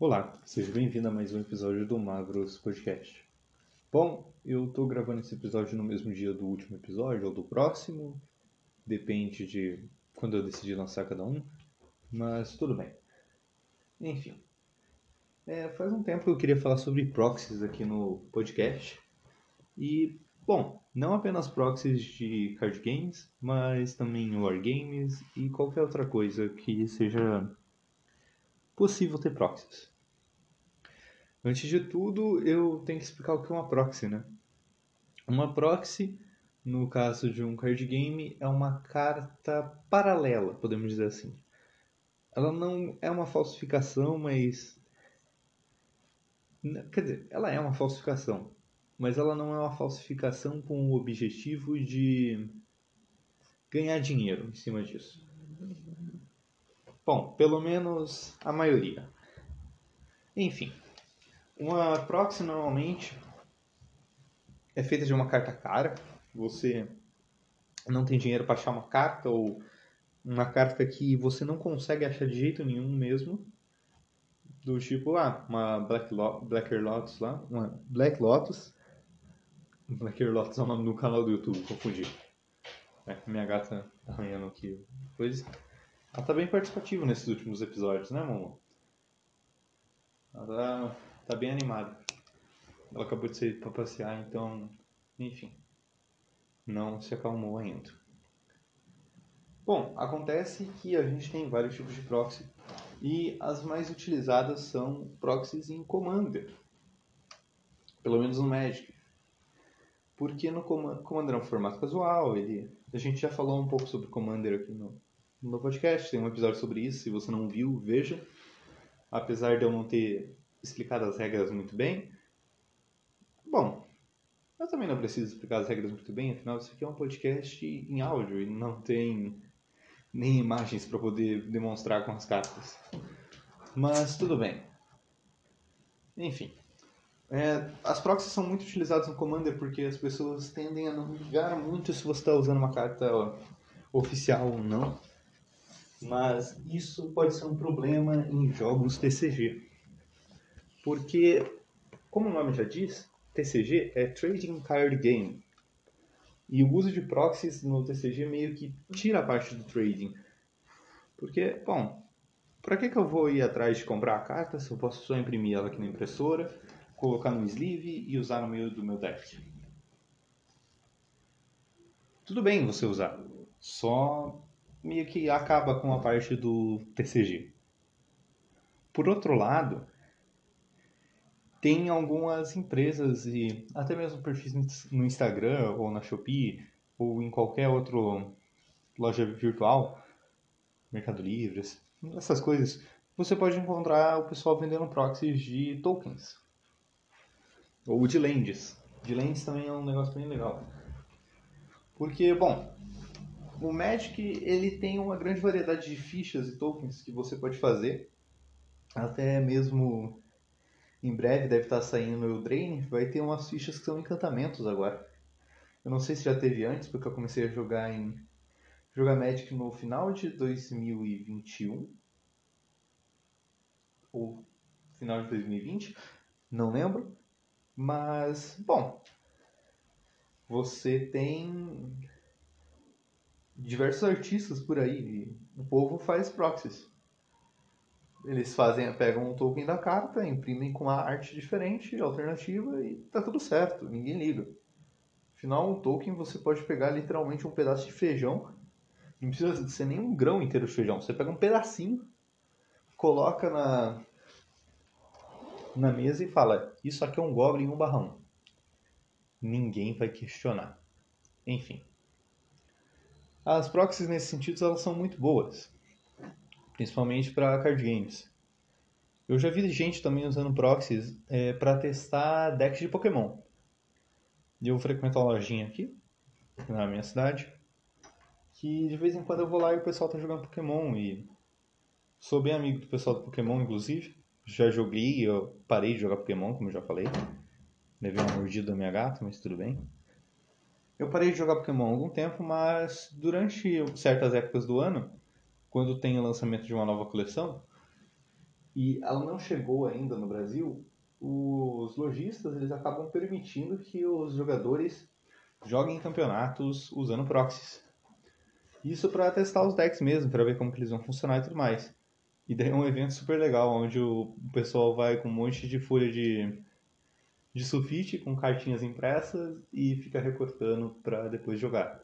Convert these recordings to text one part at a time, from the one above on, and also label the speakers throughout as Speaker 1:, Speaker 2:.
Speaker 1: Olá, seja bem-vindo a mais um episódio do Magros Podcast. Bom, eu estou gravando esse episódio no mesmo dia do último episódio ou do próximo, depende de quando eu decidir lançar cada um, mas tudo bem. Enfim, é, faz um tempo que eu queria falar sobre proxies aqui no podcast e, bom, não apenas proxies de card games, mas também wargames e qualquer outra coisa que seja possível ter proxies. Antes de tudo, eu tenho que explicar o que é uma proxy, né? Uma proxy, no caso de um card game, é uma carta paralela, podemos dizer assim. Ela não é uma falsificação, mas. Quer dizer, ela é uma falsificação, mas ela não é uma falsificação com o objetivo de ganhar dinheiro em cima disso. Bom, pelo menos a maioria. Enfim, uma proxy normalmente é feita de uma carta cara. Você não tem dinheiro para achar uma carta ou uma carta que você não consegue achar de jeito nenhum mesmo. Do tipo, ah, uma Black Lo Lotus lá, uma Black Lotus. Blacker Lotus é o nome do canal do YouTube, confundi. É, minha gata tá arranhando aqui coisa. Ela tá bem participativa nesses últimos episódios, né, Momo? Ela tá, tá bem animada. Ela acabou de sair pra passear, então, enfim. Não se acalmou ainda. Bom, acontece que a gente tem vários tipos de proxy e as mais utilizadas são proxies em Commander. Pelo menos no Magic. Porque no Commander é um formato casual, ele... a gente já falou um pouco sobre Commander aqui no, no podcast, tem um episódio sobre isso, se você não viu, veja. Apesar de eu não ter explicado as regras muito bem. Bom, eu também não preciso explicar as regras muito bem, afinal isso aqui é um podcast em áudio e não tem nem imagens para poder demonstrar com as cartas. Mas tudo bem. Enfim. É, as proxies são muito utilizadas no Commander porque as pessoas tendem a não ligar muito se você está usando uma carta oficial ou não mas isso pode ser um problema em jogos TCG. Porque, como o nome já diz, TCG é Trading Card Game. E o uso de proxies no TCG meio que tira a parte do trading. Porque, bom, para que, que eu vou ir atrás de comprar a carta se eu posso só imprimir ela aqui na impressora, colocar no sleeve e usar no meio do meu deck? Tudo bem você usar, só meio que acaba com a parte do TCG. Por outro lado, tem algumas empresas e até mesmo perfis no Instagram ou na Shopee ou em qualquer outra loja virtual, Mercado Livre, essas coisas, você pode encontrar o pessoal vendendo proxies de tokens ou de lands. De lands também é um negócio bem legal. Porque, bom, o Magic ele tem uma grande variedade de fichas e tokens que você pode fazer. Até mesmo em breve deve estar saindo o Drain, vai ter umas fichas que são encantamentos agora. Eu não sei se já teve antes, porque eu comecei a jogar em jogar Magic no final de 2021 ou final de 2020, não lembro. Mas, bom, você tem diversos artistas por aí. o povo faz proxies. Eles fazem, pegam um token da carta, imprimem com uma arte diferente, alternativa e tá tudo certo, ninguém liga. Afinal, um token você pode pegar literalmente um pedaço de feijão. Não precisa ser nem um grão inteiro de feijão. Você pega um pedacinho, coloca na, na mesa e fala: Isso aqui é um Goblin um barrão. Ninguém vai questionar. Enfim. As proxies nesse sentido elas são muito boas, principalmente para card games. Eu já vi gente também usando proxies é, para testar decks de Pokémon. Eu frequento uma lojinha aqui, na minha cidade, que de vez em quando eu vou lá e o pessoal tá jogando Pokémon e sou bem amigo do pessoal do Pokémon, inclusive. Já joguei, eu parei de jogar Pokémon, como eu já falei. Levei uma mordida da minha gata, mas tudo bem. Eu parei de jogar Pokémon há algum tempo, mas durante certas épocas do ano, quando tem o lançamento de uma nova coleção, e ela não chegou ainda no Brasil, os lojistas eles acabam permitindo que os jogadores joguem campeonatos usando proxies. Isso para testar os decks mesmo, para ver como que eles vão funcionar e tudo mais. E daí é um evento super legal, onde o pessoal vai com um monte de folha de, de sulfite, com cartinhas impressas, e fica recortando para depois jogar.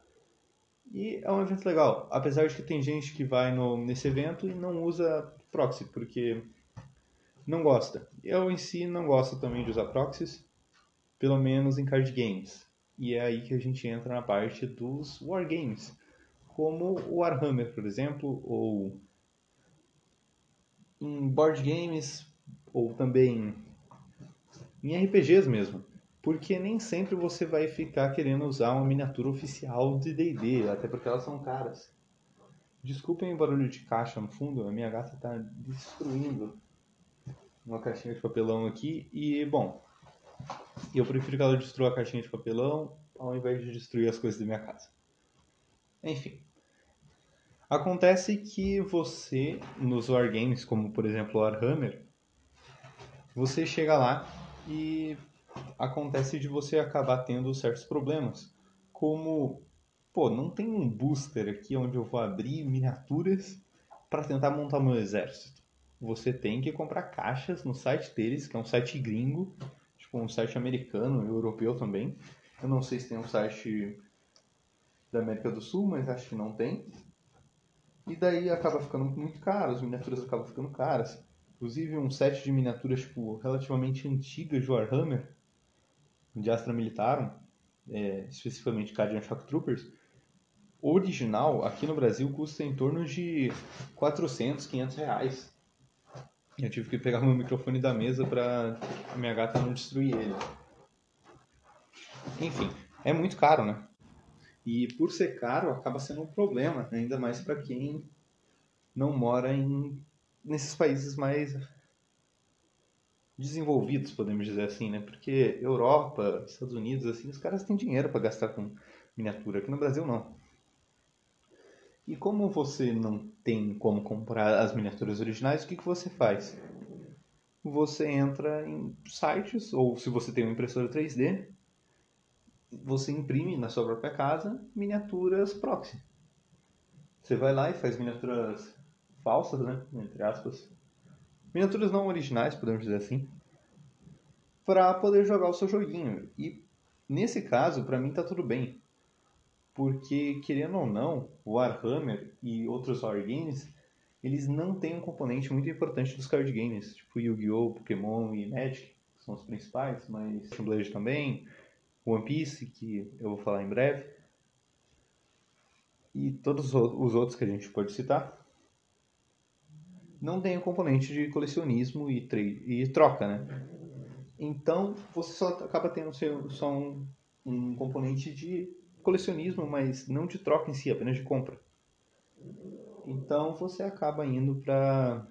Speaker 1: E é um evento legal, apesar de que tem gente que vai no, nesse evento e não usa proxy, porque não gosta. Eu em si não gosto também de usar proxies, pelo menos em card games. E é aí que a gente entra na parte dos wargames, como o Warhammer, por exemplo, ou em board games, ou também em RPGs mesmo. Porque nem sempre você vai ficar querendo usar uma miniatura oficial de D&D, até porque elas são caras. Desculpem o barulho de caixa no fundo, a minha gata está destruindo uma caixinha de papelão aqui e, bom, eu prefiro que ela destrua a caixinha de papelão ao invés de destruir as coisas da minha casa. Enfim. Acontece que você, nos wargames, como por exemplo o Warhammer, você chega lá e acontece de você acabar tendo certos problemas. Como, pô, não tem um booster aqui onde eu vou abrir miniaturas para tentar montar meu exército. Você tem que comprar caixas no site deles, que é um site gringo, tipo um site americano e europeu também. Eu não sei se tem um site da América do Sul, mas acho que não tem. E daí acaba ficando muito caro, as miniaturas acabam ficando caras. Inclusive um set de miniaturas tipo, relativamente antigas de Warhammer, de Astra Militarum, é, especificamente Guardian Shock Troopers, original aqui no Brasil custa em torno de 400, 500 reais. Eu tive que pegar meu microfone da mesa para minha gata não destruir ele. Enfim, é muito caro, né? E por ser caro, acaba sendo um problema, ainda mais para quem não mora em nesses países mais desenvolvidos, podemos dizer assim, né? Porque Europa, Estados Unidos, assim, os caras têm dinheiro para gastar com miniatura. Aqui no Brasil, não. E como você não tem como comprar as miniaturas originais, o que, que você faz? Você entra em sites, ou se você tem uma impressora 3D, você imprime na sua própria casa miniaturas proxy. Você vai lá e faz miniaturas falsas, né? Entre aspas, miniaturas não originais, podemos dizer assim, para poder jogar o seu joguinho. E nesse caso, para mim tá tudo bem, porque querendo ou não, Warhammer e outros wargames, eles não têm um componente muito importante dos card games, tipo Yu-Gi-Oh, Pokémon e Magic, que são os principais, mas Blade também, One Piece, que eu vou falar em breve, e todos os outros que a gente pode citar não tem o componente de colecionismo e, e troca, né? Então, você só acaba tendo só um, um componente de colecionismo, mas não de troca em si, apenas de compra. Então, você acaba indo para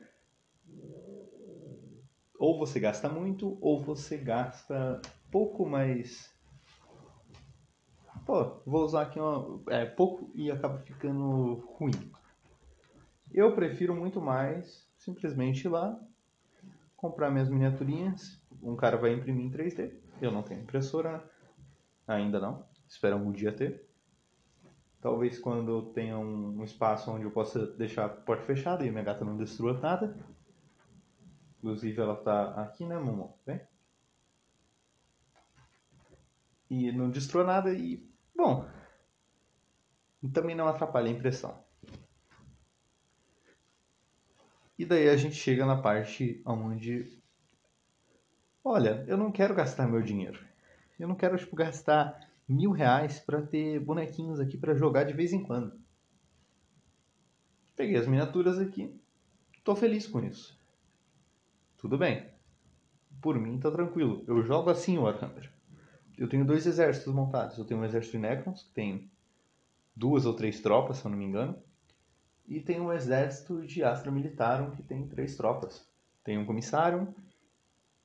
Speaker 1: ou você gasta muito ou você gasta pouco mais pô, vou usar aqui uma, é, pouco e acaba ficando ruim. Eu prefiro muito mais simplesmente ir lá, comprar minhas miniaturinhas. Um cara vai imprimir em 3D. Eu não tenho impressora ainda não. Espero algum dia ter. Talvez quando eu tenha um espaço onde eu possa deixar a porta fechada e minha gata não destrua nada. Inclusive ela está aqui, né, Momo? Vem. E não destrua nada e, bom, também não atrapalha a impressão. E daí a gente chega na parte onde. Olha, eu não quero gastar meu dinheiro. Eu não quero tipo, gastar mil reais para ter bonequinhos aqui para jogar de vez em quando. Peguei as miniaturas aqui. Tô feliz com isso. Tudo bem. Por mim tá tranquilo. Eu jogo assim o Warhammer. Eu tenho dois exércitos montados. Eu tenho um exército de Necrons, que tem duas ou três tropas, se eu não me engano. E tem um exército de Astra Militarum que tem três tropas. Tem um comissário,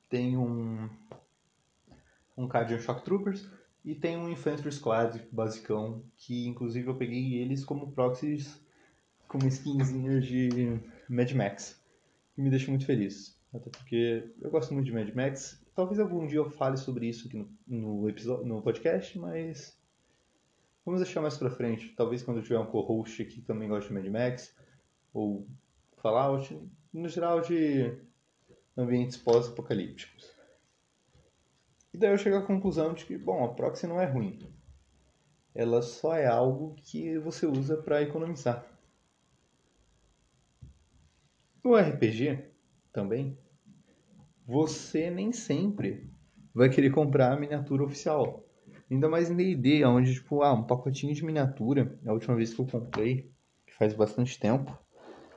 Speaker 1: tem um um Guardian Shock Troopers e tem um Infantry Squad basicão, que inclusive eu peguei eles como proxies com skinzinhas de Mad Max. que me deixa muito feliz. Até porque eu gosto muito de Mad Max. Talvez algum dia eu fale sobre isso aqui no, no, episódio, no podcast, mas vamos deixar mais pra frente. Talvez quando eu tiver um co-host que também gosta de Mad Max, ou Fallout, no geral de ambientes pós-apocalípticos. E daí eu chego à conclusão de que, bom, a proxy não é ruim. Ela só é algo que você usa para economizar. No RPG, também, você nem sempre vai querer comprar a miniatura oficial. Ainda mais em D&D, onde, tipo, ah, um pacotinho de miniatura, a última vez que eu comprei, que faz bastante tempo,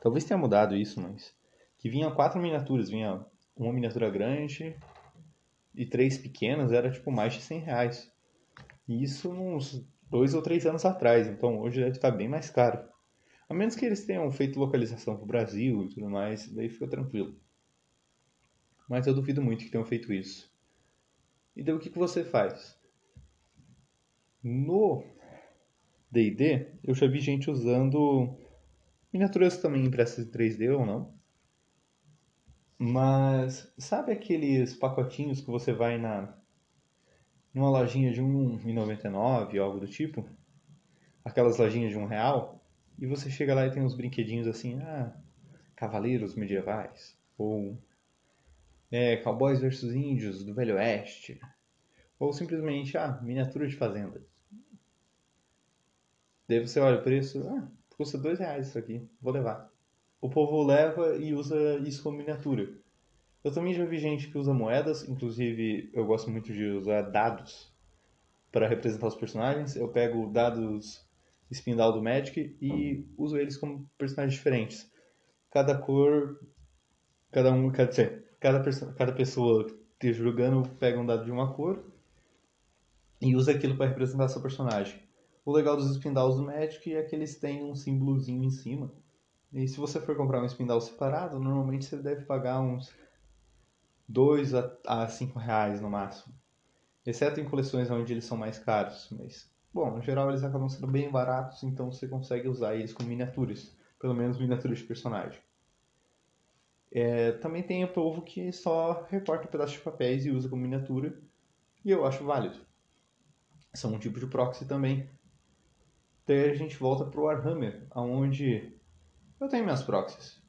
Speaker 1: talvez tenha mudado isso, mas... Que vinha quatro miniaturas, vinha uma miniatura grande e três pequenas, era, tipo, mais de 100 reais. E isso uns dois ou três anos atrás, então hoje deve estar bem mais caro. A menos que eles tenham feito localização para o Brasil e tudo mais, daí fica tranquilo. Mas eu duvido muito que tenham feito isso. E daí o que, que você faz? No D&D, eu já vi gente usando miniaturas também impressas em 3D ou não. Mas sabe aqueles pacotinhos que você vai na numa lojinha de R$1,99 ou algo do tipo? Aquelas lojinhas de um real? E você chega lá e tem uns brinquedinhos assim, ah, cavaleiros medievais, ou é, cowboys versus índios do Velho Oeste, ou simplesmente, ah, miniatura de fazenda. Daí você olha o preço, ah, custa dois reais isso aqui, vou levar. O povo leva e usa isso como miniatura. Eu também já vi gente que usa moedas, inclusive eu gosto muito de usar dados para representar os personagens. Eu pego dados Spindal do Magic e uso eles como personagens diferentes. Cada cor, cada um, dizer, cada, cada pessoa que esteja jogando pega um dado de uma cor e usa aquilo para representar seu personagem. O legal dos Spindals do Magic é que eles têm um símbolozinho em cima. E se você for comprar um Spindal separado, normalmente você deve pagar uns 2 a 5 reais no máximo. Exceto em coleções onde eles são mais caros, mas Bom, no geral eles acabam sendo bem baratos, então você consegue usar eles como miniaturas. Pelo menos miniaturas de personagem. É, também tem o povo que só recorta um pedaço de papéis e usa como miniatura. E eu acho válido. São um tipo de proxy também. Daí a gente volta pro Warhammer, onde eu tenho minhas proxies.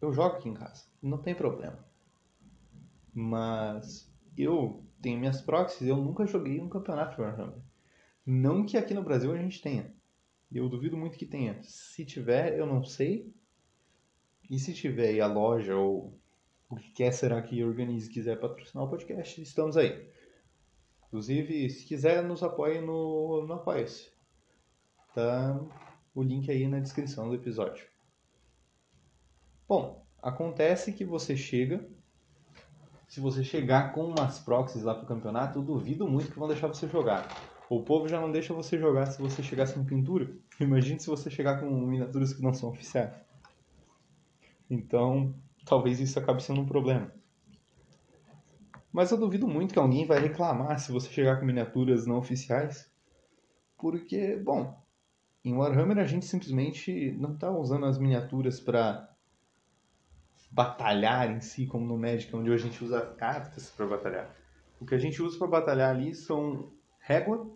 Speaker 1: Eu jogo aqui em casa, não tem problema. Mas eu tenho minhas proxies eu nunca joguei um campeonato de Warhammer. Não que aqui no Brasil a gente tenha. Eu duvido muito que tenha. Se tiver, eu não sei. E se tiver e a loja ou o que quer será que organize quiser patrocinar o podcast, estamos aí. Inclusive, se quiser, nos apoie no, no Apoia-se. Tá o link aí na descrição do episódio. Bom, acontece que você chega. Se você chegar com umas proxies lá pro campeonato, eu duvido muito que vão deixar você jogar. O povo já não deixa você jogar se você chegar sem pintura. Imagine se você chegar com miniaturas que não são oficiais. Então, talvez isso acabe sendo um problema. Mas eu duvido muito que alguém vai reclamar se você chegar com miniaturas não oficiais. Porque, bom, em Warhammer a gente simplesmente não está usando as miniaturas para batalhar em si, como no Magic, onde a gente usa cartas para batalhar. O que a gente usa para batalhar ali são régua,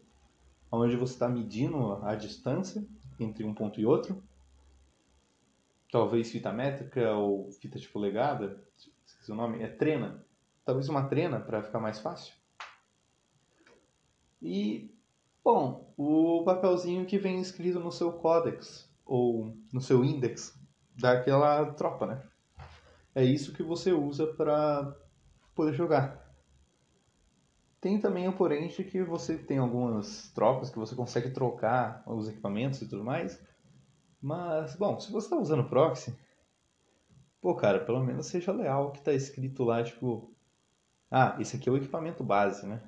Speaker 1: onde você está medindo a distância entre um ponto e outro. Talvez fita métrica ou fita de polegada, esqueci o nome, é trena. Talvez uma trena para ficar mais fácil. E, bom, o papelzinho que vem escrito no seu códex ou no seu index daquela tropa, né? É isso que você usa para poder jogar. Tem também o porém de que você tem algumas tropas que você consegue trocar os equipamentos e tudo mais. Mas, bom, se você está usando proxy, pô, cara, pelo menos seja leal que está escrito lá, tipo, ah, esse aqui é o equipamento base, né?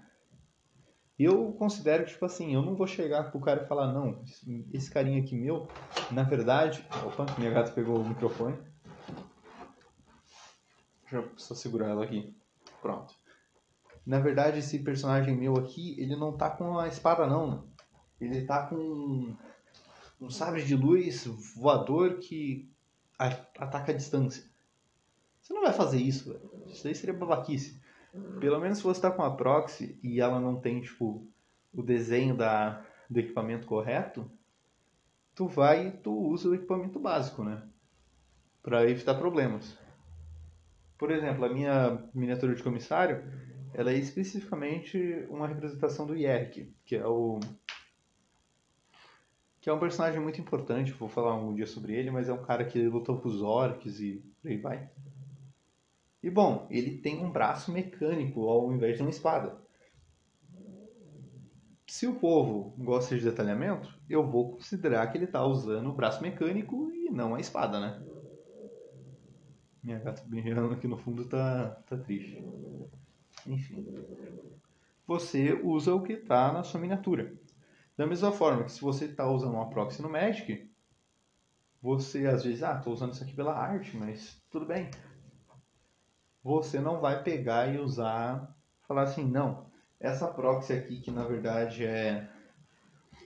Speaker 1: Eu considero que, tipo assim, eu não vou chegar pro cara e falar, não, esse carinha aqui meu, na verdade. Opa, minha gata pegou o microfone. Deixa eu só segurar ela aqui. Pronto. Na verdade, esse personagem meu aqui, ele não tá com a espada, não. Ele tá com um sabre de luz voador que ataca a distância. Você não vai fazer isso, velho. Isso aí seria babaquice. Pelo menos se você está com a proxy e ela não tem, tipo, o desenho da, do equipamento correto, tu vai e tu usa o equipamento básico, né? Para evitar problemas. Por exemplo, a minha miniatura de comissário, ela é especificamente uma representação do Yerk, que é o que é um personagem muito importante, vou falar um dia sobre ele, mas é um cara que lutou com os orcs e por aí vai. E bom, ele tem um braço mecânico ao invés de uma espada. Se o povo gosta de detalhamento, eu vou considerar que ele está usando o braço mecânico e não a espada, né? Minha gata brilhando aqui no fundo tá, tá triste. Enfim. Você usa o que está na sua miniatura. Da mesma forma que se você está usando uma proxy no Magic, você às vezes, ah, estou usando isso aqui pela arte, mas tudo bem. Você não vai pegar e usar, falar assim, não, essa proxy aqui que na verdade é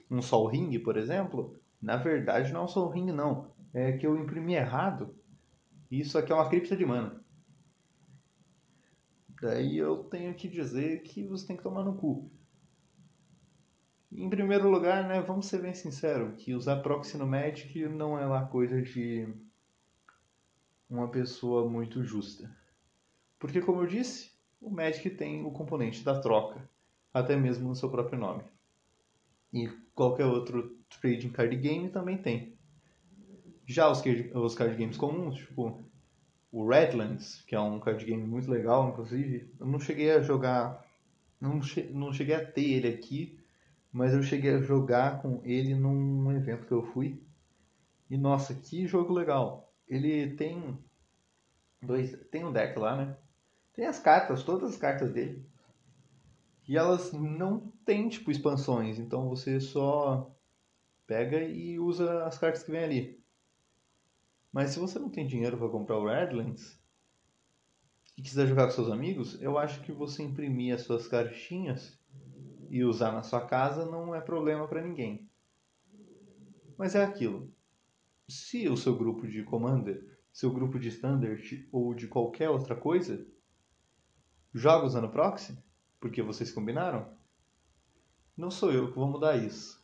Speaker 1: um Sol Ring, por exemplo, na verdade não é um Sol Ring não, é que eu imprimi errado. Isso aqui é uma cripta de mana. Daí eu tenho que dizer que você tem que tomar no cu. Em primeiro lugar, né, vamos ser bem sinceros, que usar proxy no Magic não é lá coisa de uma pessoa muito justa. Porque, como eu disse, o Magic tem o componente da troca, até mesmo no seu próprio nome. E qualquer outro trading card game também tem. Já os, os card games comuns, tipo o Redlands, que é um card game muito legal, inclusive, eu não cheguei a jogar, não, che não cheguei a ter ele aqui, mas eu cheguei a jogar com ele num evento que eu fui. E nossa, que jogo legal. Ele tem dois, tem um deck lá, né? Tem as cartas, todas as cartas dele. E elas não têm tipo expansões, então você só pega e usa as cartas que vem ali. Mas se você não tem dinheiro para comprar o Redlands e quiser jogar com seus amigos, eu acho que você imprimir as suas cartinhas e usar na sua casa não é problema para ninguém. Mas é aquilo. Se o seu grupo de Commander, seu grupo de Standard ou de qualquer outra coisa joga usando proxy, porque vocês combinaram, não sou eu que vou mudar isso.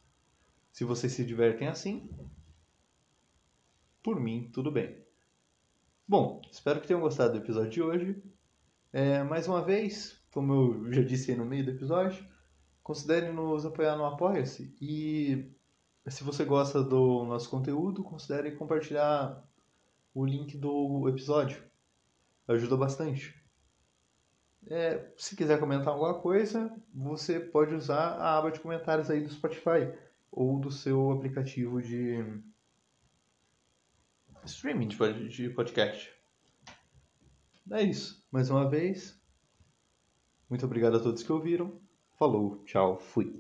Speaker 1: Se vocês se divertem assim, por mim, tudo bem. Bom, espero que tenham gostado do episódio de hoje. É, mais uma vez, como eu já disse aí no meio do episódio, considere nos apoiar no Apoia-se e se você gosta do nosso conteúdo, considere compartilhar o link do episódio. Ajuda bastante. É, se quiser comentar alguma coisa, você pode usar a aba de comentários aí do Spotify ou do seu aplicativo de streaming de podcast. É isso. Mais uma vez, muito obrigado a todos que ouviram. Falou, tchau, fui.